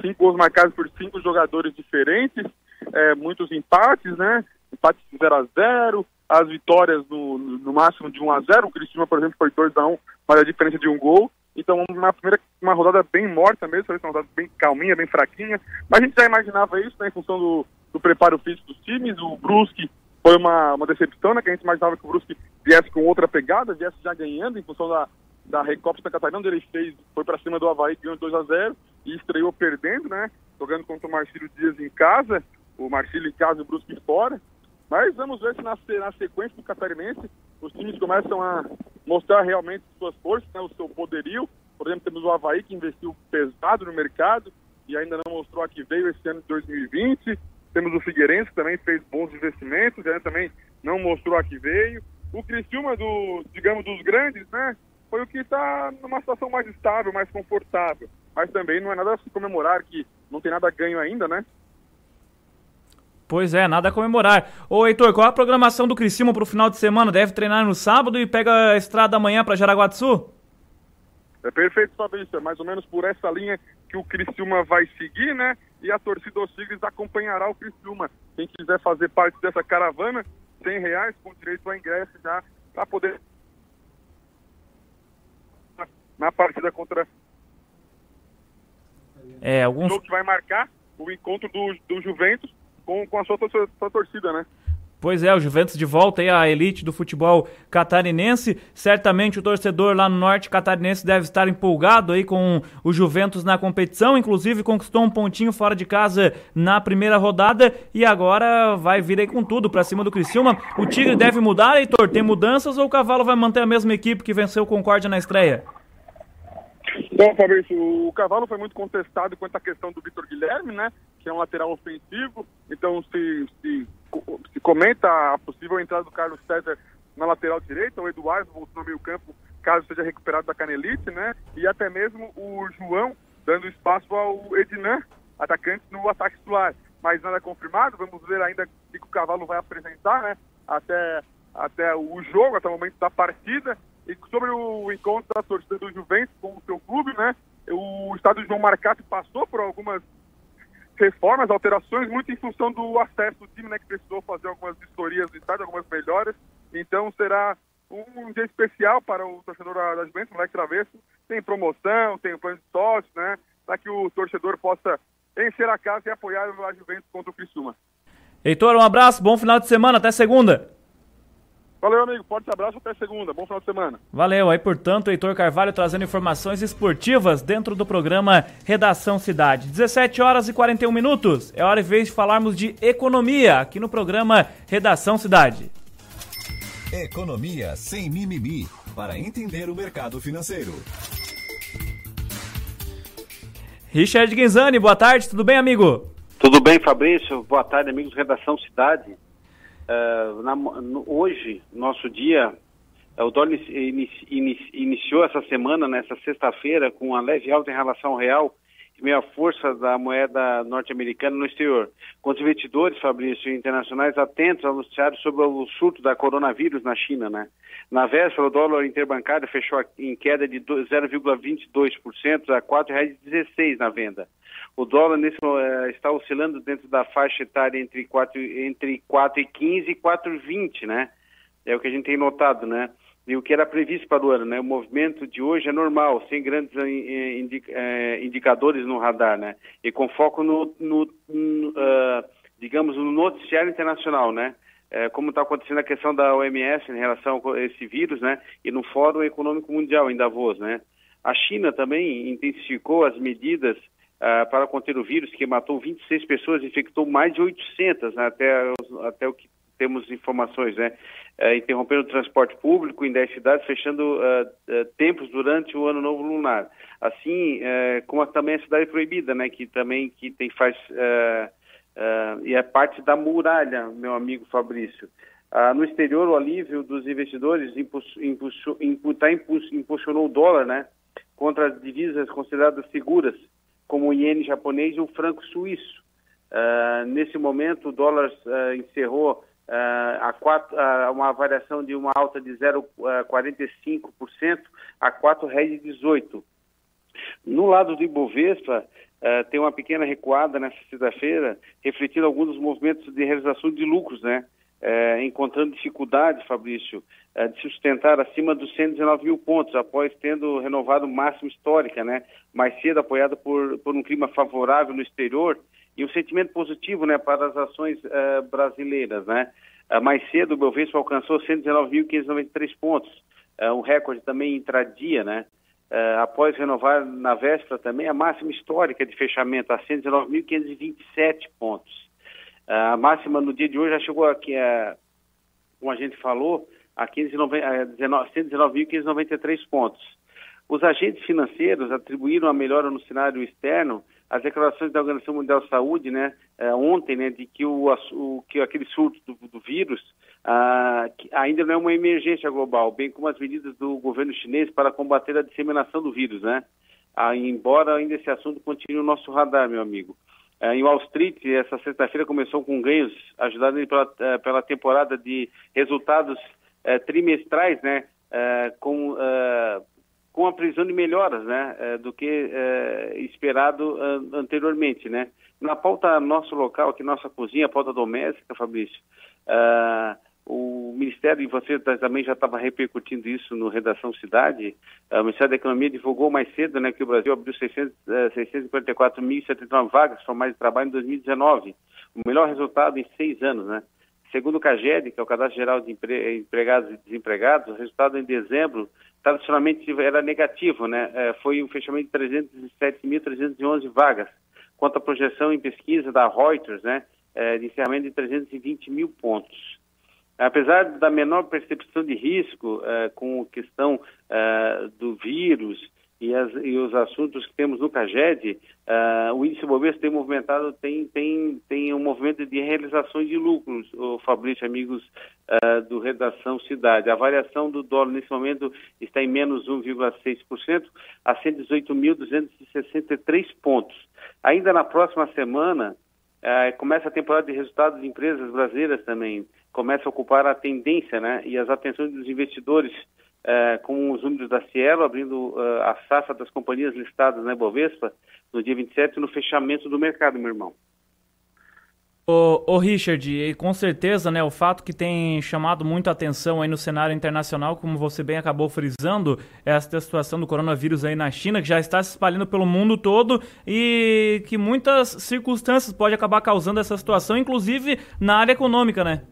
Cinco gols marcados por cinco jogadores diferentes. É, muitos empates, né? Empates 0 a 0 as vitórias no, no máximo de 1 a 0 O Cristina, por exemplo, foi 2 a 1 mas a diferença de um gol. Então, uma primeira uma rodada bem morta mesmo, uma rodada bem calminha, bem fraquinha. Mas a gente já imaginava isso, né, em função do, do preparo físico dos times. O Brusque foi uma, uma decepção, né, que a gente imaginava que o Brusque viesse com outra pegada, viesse já ganhando em função da, da Recopa Santa Catarina, onde ele fez, foi para cima do Havaí, ganhou 2 a 0 e estreou perdendo, né, jogando contra o Marcílio Dias em casa, o Marcílio em casa e o Brusque fora. Mas vamos ver se na, na sequência do Catarinense os times começam a mostrar realmente suas forças, né, o seu poderio. Por exemplo, temos o Havaí que investiu pesado no mercado e ainda não mostrou a que veio esse ano de 2020. Temos o Figueirense que também fez bons investimentos, ainda também não mostrou a que veio. O Criciúma, do, digamos, dos grandes, né, foi o que está numa situação mais estável, mais confortável. Mas também não é nada a se comemorar que não tem nada ganho ainda, né? Pois é, nada a comemorar. Ô Heitor, qual a programação do Criciúma para o final de semana? Deve treinar no sábado e pega a estrada amanhã para Jaraguá do Sul? É perfeito, Fabrício. É mais ou menos por essa linha que o Criciúma vai seguir, né? E a torcida dos Tigres acompanhará o Criciúma. Quem quiser fazer parte dessa caravana, 100 reais com direito a ingresso já para poder na partida contra é, alguns... o jogo que vai marcar o encontro do, do Juventus com, com a sua, sua, torcida, né? Pois é, o Juventus de volta aí à elite do futebol catarinense. Certamente o torcedor lá no norte catarinense deve estar empolgado aí com o Juventus na competição. Inclusive conquistou um pontinho fora de casa na primeira rodada e agora vai vir aí com tudo para cima do Criciúma. O Tigre deve mudar, Heitor? Tem mudanças ou o Cavalo vai manter a mesma equipe que venceu o Concórdia na estreia? Bom, Fabrício, o Cavalo foi muito contestado quanto à questão do Vitor Guilherme, né? Que é um lateral ofensivo. Então, se, se, se comenta a possível entrada do Carlos César na lateral direita, o Eduardo voltou no meio campo, caso seja recuperado da canelite, né? E até mesmo o João dando espaço ao Ednan, atacante no ataque titular. Mas nada confirmado, vamos ver ainda o que o Cavalo vai apresentar, né? Até, até o jogo, até o momento da partida. E sobre o encontro da torcida do Juventus com o seu clube, né? O estado de João Marcato passou por algumas reformas, alterações, muito em função do acesso do time, né? Que precisou fazer algumas vistorias do estádio, algumas melhoras. Então será um dia especial para o torcedor da Juventus, moleque travesso. Tem promoção, tem plano de sócio, né? Para que o torcedor possa encher a casa e apoiar a Juventus contra o Criciúma. Heitor, um abraço, bom final de semana, até segunda. Valeu, amigo. Forte abraço até segunda. Bom final de semana. Valeu. Aí, portanto, Heitor Carvalho trazendo informações esportivas dentro do programa Redação Cidade. 17 horas e 41 minutos. É hora e vez de falarmos de economia aqui no programa Redação Cidade. Economia sem mimimi para entender o mercado financeiro. Richard Guinzani, boa tarde. Tudo bem, amigo? Tudo bem, Fabrício. Boa tarde, amigos Redação Cidade. Uh, na, no, hoje, nosso dia, uh, o dólar inici, inici, iniciou essa semana, nessa sexta-feira, com uma leve alta em relação ao real, e meio a força da moeda norte-americana no exterior. Com os investidores, Fabrício, internacionais atentos ao noticiário sobre o surto da coronavírus na China, né? Na véspera, o dólar interbancário fechou em queda de 0,22% a R$ 4,16 na venda. O dólar nesse, uh, está oscilando dentro da faixa etária entre 4, entre 4 e 15 e 4,20, né? É o que a gente tem notado, né? E o que era previsto para o ano, né? O movimento de hoje é normal, sem grandes eh, uh, indicadores no radar, né? E com foco no, no, no uh, digamos, no noticiário internacional, né? como está acontecendo a questão da OMS em relação a esse vírus, né? E no Fórum Econômico Mundial em Davos, né? A China também intensificou as medidas uh, para conter o vírus, que matou 26 pessoas, infectou mais de 800, né, até, até o que temos informações, né? Uh, interrompendo o transporte público em 10 cidades, fechando uh, tempos durante o ano novo lunar. Assim, como também a cidade proibida, né? Que também que tem faz e é parte da muralha, meu amigo Fabrício. no exterior, o alívio dos investidores tá impulsionou o dólar, né? Contra as divisas consideradas seguras como o iene japonês e o franco suíço. Uh, nesse momento, o dólar uh, encerrou uh, a quatro, uma variação de uma alta de 0,45% a R$ 4,18. No lado do Ibovespa, tem uma pequena recuada nessa sexta-feira, refletindo alguns dos movimentos de realização de lucros, né? É, encontrando dificuldade, Fabrício, é, de sustentar acima dos 119 mil pontos, após tendo renovado o máximo histórica, né? Mais cedo apoiado por, por um clima favorável no exterior e um sentimento positivo, né, para as ações uh, brasileiras, né? Uh, mais cedo o Bovespa alcançou 119.593 pontos, uh, um recorde também intradia, né? Uh, após renovar na véspera também a máxima histórica de fechamento a 119.527 pontos. Uh, a máxima no dia de hoje já chegou aqui, uh, como a gente falou, a 119.593 pontos. Os agentes financeiros atribuíram a melhora no cenário externo as declarações da Organização Mundial de Saúde, né, ontem, né, de que o, o que aquele surto do, do vírus uh, ainda não é uma emergência global, bem como as medidas do governo chinês para combater a disseminação do vírus, né? Uh, embora ainda esse assunto continue no nosso radar, meu amigo. Uh, em Wall Street, essa sexta-feira começou com ganhos ajudados pela, pela temporada de resultados trimestrais, né? com com a previsão de melhoras, né, do que esperado anteriormente, né. Na pauta nosso local, aqui nossa cozinha, pauta doméstica, Fabrício, uh, o Ministério, e você também já estava repercutindo isso no Redação Cidade, uh, o Ministério da Economia divulgou mais cedo, né, que o Brasil abriu 600, uh, 644.079 vagas formais de trabalho em 2019, o melhor resultado em seis anos, né. Segundo o CAGED, que é o Cadastro Geral de Empregados e Desempregados, o resultado em dezembro tradicionalmente era negativo, né? É, foi um fechamento de 307.311 vagas, quanto à projeção em pesquisa da Reuters, né? De encerramento de 320 mil pontos. Apesar da menor percepção de risco é, com a questão é, do vírus e, as, e, os assuntos que temos no CAGED, uh, o índice Bovespa tem movimentado, tem, tem, tem um movimento de realizações de lucros, o Fabrício, amigos do Redação Cidade. A variação do dólar nesse momento está em menos 1,6% a 118.263 pontos. Ainda na próxima semana, uh, começa a temporada de resultados de empresas brasileiras também, começa a ocupar a tendência né, e as atenções dos investidores é, com os números da Cielo, abrindo uh, a safra das companhias listadas na Ibovespa no dia 27 no fechamento do mercado, meu irmão. Ô, ô Richard, com certeza, né, o fato que tem chamado muita atenção aí no cenário internacional, como você bem acabou frisando, é essa situação do coronavírus aí na China, que já está se espalhando pelo mundo todo e que muitas circunstâncias pode acabar causando essa situação, inclusive na área econômica, né?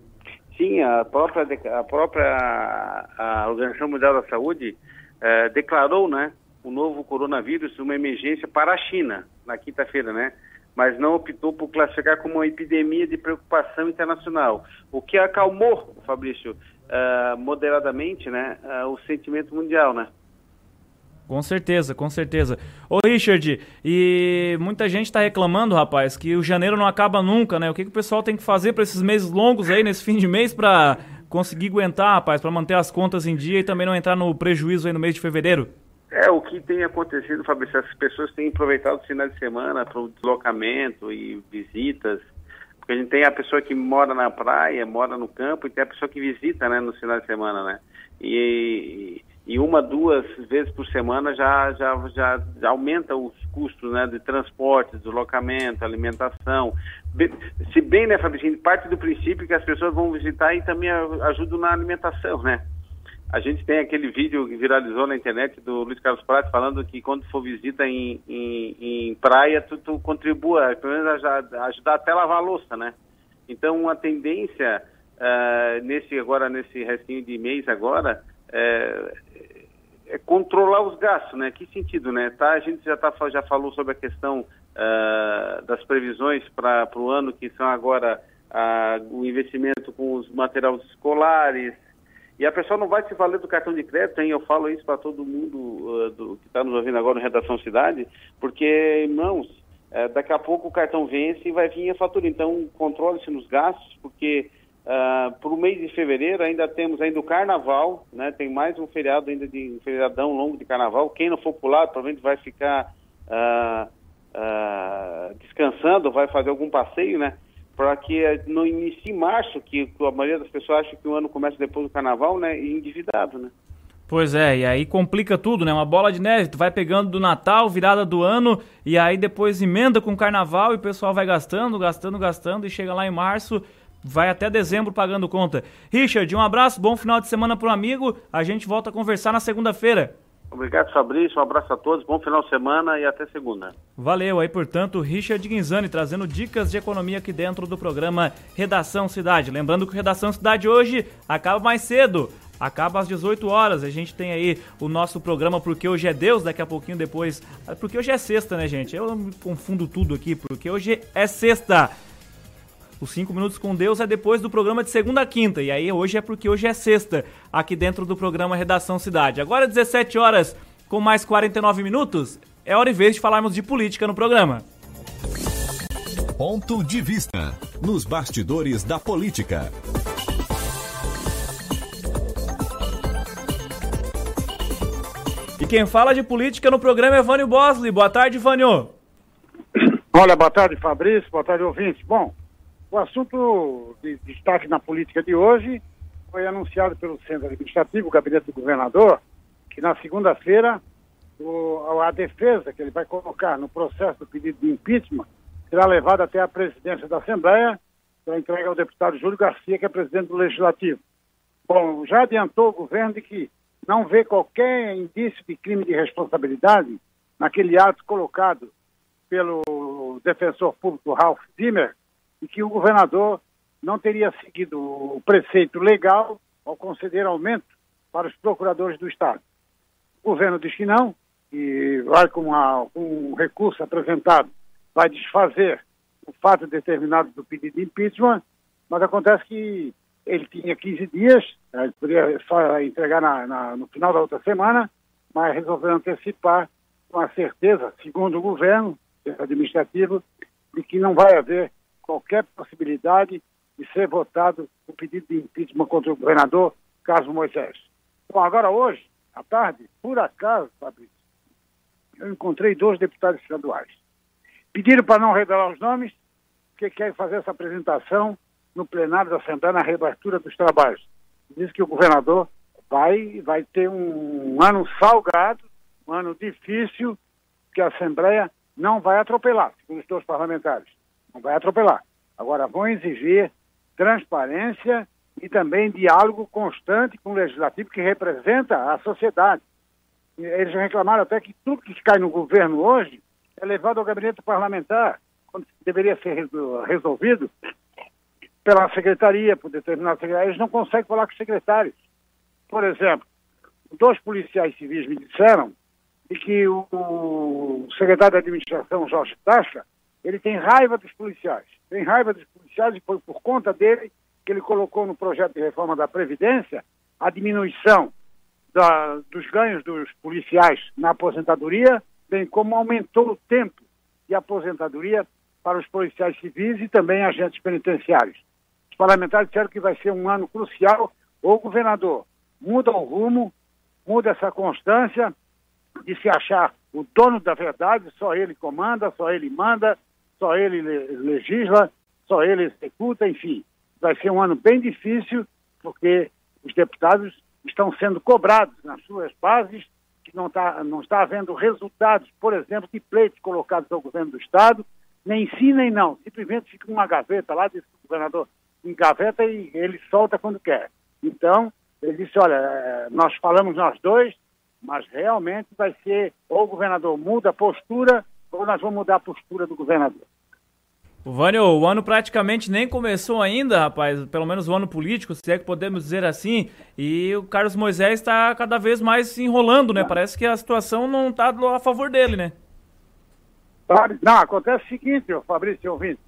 Sim, a própria, a própria a Organização Mundial da Saúde eh, declarou, né, o novo coronavírus uma emergência para a China na quinta-feira, né? Mas não optou por classificar como uma epidemia de preocupação internacional, o que acalmou, Fabrício, uh, moderadamente, né, uh, o sentimento mundial, né? Com certeza, com certeza. Ô Richard, e muita gente está reclamando, rapaz, que o janeiro não acaba nunca, né? O que, que o pessoal tem que fazer para esses meses longos aí, nesse fim de mês, para conseguir aguentar, rapaz, para manter as contas em dia e também não entrar no prejuízo aí no mês de fevereiro? É, o que tem acontecido, Fabrício, as pessoas têm aproveitado o final de semana para o deslocamento e visitas, porque a gente tem a pessoa que mora na praia, mora no campo, e tem a pessoa que visita, né, no final de semana, né? E, e uma, duas vezes por semana já, já, já, aumenta os custos né, de transporte, deslocamento, alimentação. Se bem, né, Fabrício, parte do princípio que as pessoas vão visitar e também ajudam na alimentação, né? A gente tem aquele vídeo que viralizou na internet do Luiz Carlos Prates falando que quando for visita em, em, em praia, tu, tu contribua, pelo menos ajudar até lavar a louça, né? Então, a tendência uh, nesse agora, nesse restinho de mês agora, é, é, controlar os gastos, né? Que sentido, né? Tá, a gente já, tá, já falou sobre a questão uh, das previsões para o ano, que são agora uh, o investimento com os materiais escolares, e a pessoa não vai se valer do cartão de crédito, hein? Eu falo isso para todo mundo uh, do, que está nos ouvindo agora no Redação Cidade, porque, irmãos, uh, daqui a pouco o cartão vence e vai vir a fatura. Então, controle-se nos gastos, porque Uh, para o mês de fevereiro ainda temos ainda o carnaval, né? Tem mais um feriado ainda de um feriadão longo de carnaval. Quem não for pular provavelmente vai ficar descansando, vai fazer algum passeio, né? Para que não inicie março, que a maioria das pessoas acha que o ano começa depois do carnaval, né? E endividado, né? Pois é, e aí complica tudo, né? Uma bola de neve, tu vai pegando do Natal, virada do ano, e aí depois emenda com o carnaval e o pessoal vai gastando, gastando, gastando, e chega lá em março, vai até dezembro pagando conta. Richard, um abraço, bom final de semana para o amigo. A gente volta a conversar na segunda-feira. Obrigado, Fabrício. Um abraço a todos, bom final de semana e até segunda. Valeu aí, portanto, Richard Guinzani trazendo dicas de economia aqui dentro do programa Redação Cidade. Lembrando que o Redação Cidade hoje acaba mais cedo. Acaba às 18 horas. A gente tem aí o nosso programa Porque Hoje é Deus, daqui a pouquinho depois. Porque hoje é sexta, né, gente? Eu confundo tudo aqui, porque hoje é sexta. Os 5 minutos com Deus é depois do programa de segunda a quinta. E aí hoje é porque hoje é sexta, aqui dentro do programa Redação Cidade. Agora 17 horas com mais 49 minutos, é hora e vez de falarmos de política no programa. Ponto de vista nos bastidores da política. E quem fala de política no programa é Vânio Bosley. Boa tarde, Vânio. Olha, boa tarde, Fabrício. Boa tarde, ouvinte. Bom, o assunto de destaque na política de hoje foi anunciado pelo Centro Administrativo, o gabinete do governador, que na segunda-feira a defesa que ele vai colocar no processo do pedido de impeachment será levada até a presidência da Assembleia para entrega ao deputado Júlio Garcia, que é presidente do Legislativo. Bom, já adiantou o governo de que não vê qualquer indício de crime de responsabilidade naquele ato colocado pelo defensor público Ralph Zimmer, e que o governador não teria seguido o preceito legal ao conceder aumento para os procuradores do Estado. O governo diz que não, e vai com, uma, com um recurso apresentado, vai desfazer o fato determinado do pedido de impeachment, mas acontece que ele tinha 15 dias, né, ele poderia só entregar na, na, no final da outra semana, mas resolveu antecipar com a certeza, segundo o governo administrativo, de que não vai haver qualquer possibilidade de ser votado o pedido de impeachment contra o governador Carlos Moisés. Bom, agora hoje, à tarde, por acaso, Fabrício, eu encontrei dois deputados estaduais. Pediram para não revelar os nomes, porque querem fazer essa apresentação no plenário da Assembleia na reabertura dos trabalhos. Diz que o governador vai, vai ter um ano salgado, um ano difícil, que a Assembleia não vai atropelar, segundo os dois parlamentares não vai atropelar. Agora, vão exigir transparência e também diálogo constante com o legislativo que representa a sociedade. Eles reclamaram até que tudo que cai no governo hoje é levado ao gabinete parlamentar, quando deveria ser resolvido pela secretaria, por determinados secretários. Eles não conseguem falar com os secretários. Por exemplo, dois policiais civis me disseram de que o secretário da administração, Jorge Tacha, ele tem raiva dos policiais. Tem raiva dos policiais e foi por conta dele que ele colocou no projeto de reforma da Previdência a diminuição da, dos ganhos dos policiais na aposentadoria, bem como aumentou o tempo de aposentadoria para os policiais civis e também agentes penitenciários. Os parlamentares disseram que vai ser um ano crucial. O governador muda o rumo, muda essa constância de se achar o dono da verdade, só ele comanda, só ele manda, só ele legisla, só ele executa, enfim. Vai ser um ano bem difícil, porque os deputados estão sendo cobrados nas suas bases, que não, tá, não está havendo resultados, por exemplo, de pleitos colocados ao governo do Estado, nem sim nem não. Simplesmente fica uma gaveta lá, diz o governador, em gaveta e ele solta quando quer. Então, ele disse, olha, eh, nós falamos nós dois, mas realmente vai ser, ou o governador muda a postura, ou nós vamos mudar a postura do governador. O Vânio, o ano praticamente nem começou ainda, rapaz, pelo menos o ano político, se é que podemos dizer assim, e o Carlos Moisés está cada vez mais se enrolando, né? Parece que a situação não está a favor dele, né? Não, acontece o seguinte, Fabrício ouvinte,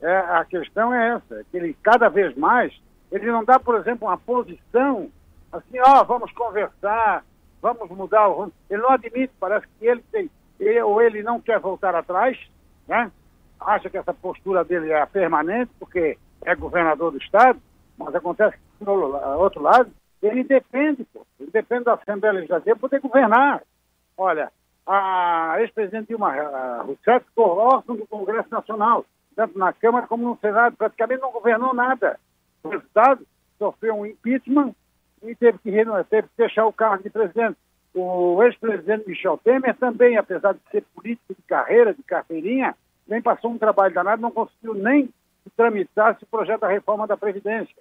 é, a questão é essa, que ele cada vez mais, ele não dá, por exemplo, uma posição assim, ó, vamos conversar, vamos mudar o rumo. Ele não admite, parece que ele tem ele, ou ele não quer voltar atrás, né? acha que essa postura dele é permanente, porque é governador do Estado, mas acontece que, do outro lado, ele depende, pô, ele depende da Assembleia Legislativa para poder governar. Olha, a ex-presidente Dilma Rousseff ficou órfão do Congresso Nacional, tanto na Câmara como no Senado, praticamente não governou nada. O resultado, sofreu um impeachment e teve que, teve que deixar o cargo de presidente. O ex-presidente Michel Temer também, apesar de ser político de carreira, de carteirinha, nem passou um trabalho danado, não conseguiu nem que tramitasse o projeto da reforma da Previdência.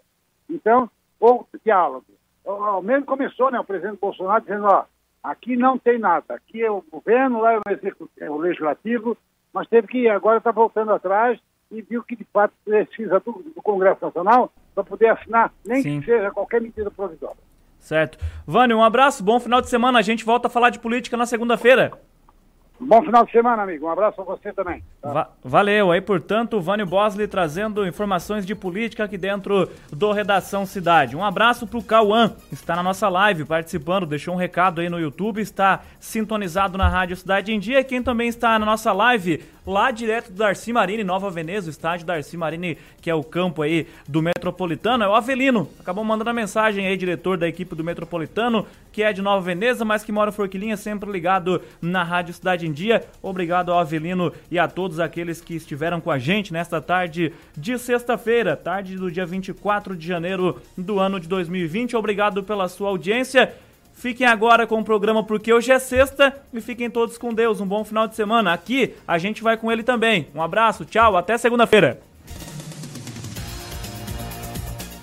Então, houve diálogo. Ao menos começou né, o presidente Bolsonaro dizendo, ó, aqui não tem nada, aqui é o governo, lá é o, executivo, é o legislativo, mas teve que agora está voltando atrás e viu que de fato precisa do, do Congresso Nacional para poder assinar, nem Sim. que seja qualquer medida provisória. Certo. Vânio, um abraço, bom final de semana. A gente volta a falar de política na segunda-feira. Bom final de semana, amigo. Um abraço a você também. Tá? Va valeu. Aí, portanto, o Vânio Bosley trazendo informações de política aqui dentro do Redação Cidade. Um abraço pro Cauã, está na nossa live participando, deixou um recado aí no YouTube, está sintonizado na Rádio Cidade em Dia. Quem também está na nossa live, lá direto do Darcy Marini, Nova Veneza, o estádio Darcy Marini, que é o campo aí do Metropolitano, é o Avelino. Acabou mandando a mensagem aí, diretor da equipe do Metropolitano, que é de Nova Veneza, mas que mora em Forquilinha, sempre ligado na Rádio Cidade em Dia. Obrigado ao Avelino e a todos aqueles que estiveram com a gente nesta tarde de sexta-feira, tarde do dia 24 de janeiro do ano de 2020. Obrigado pela sua audiência. Fiquem agora com o programa porque hoje é sexta e fiquem todos com Deus. Um bom final de semana. Aqui a gente vai com ele também. Um abraço, tchau, até segunda-feira.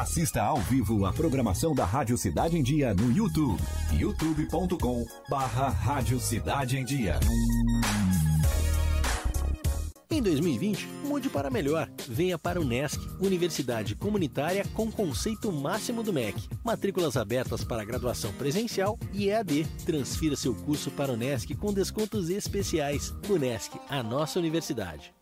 Assista ao vivo a programação da Rádio Cidade em Dia no YouTube. youtube.com barra Rádio Cidade em Dia. Em 2020, mude para melhor. Venha para o NESC, Universidade Comunitária com conceito máximo do MEC. Matrículas abertas para graduação presencial e EAD. Transfira seu curso para o NESC com descontos especiais. O NESC, a nossa universidade.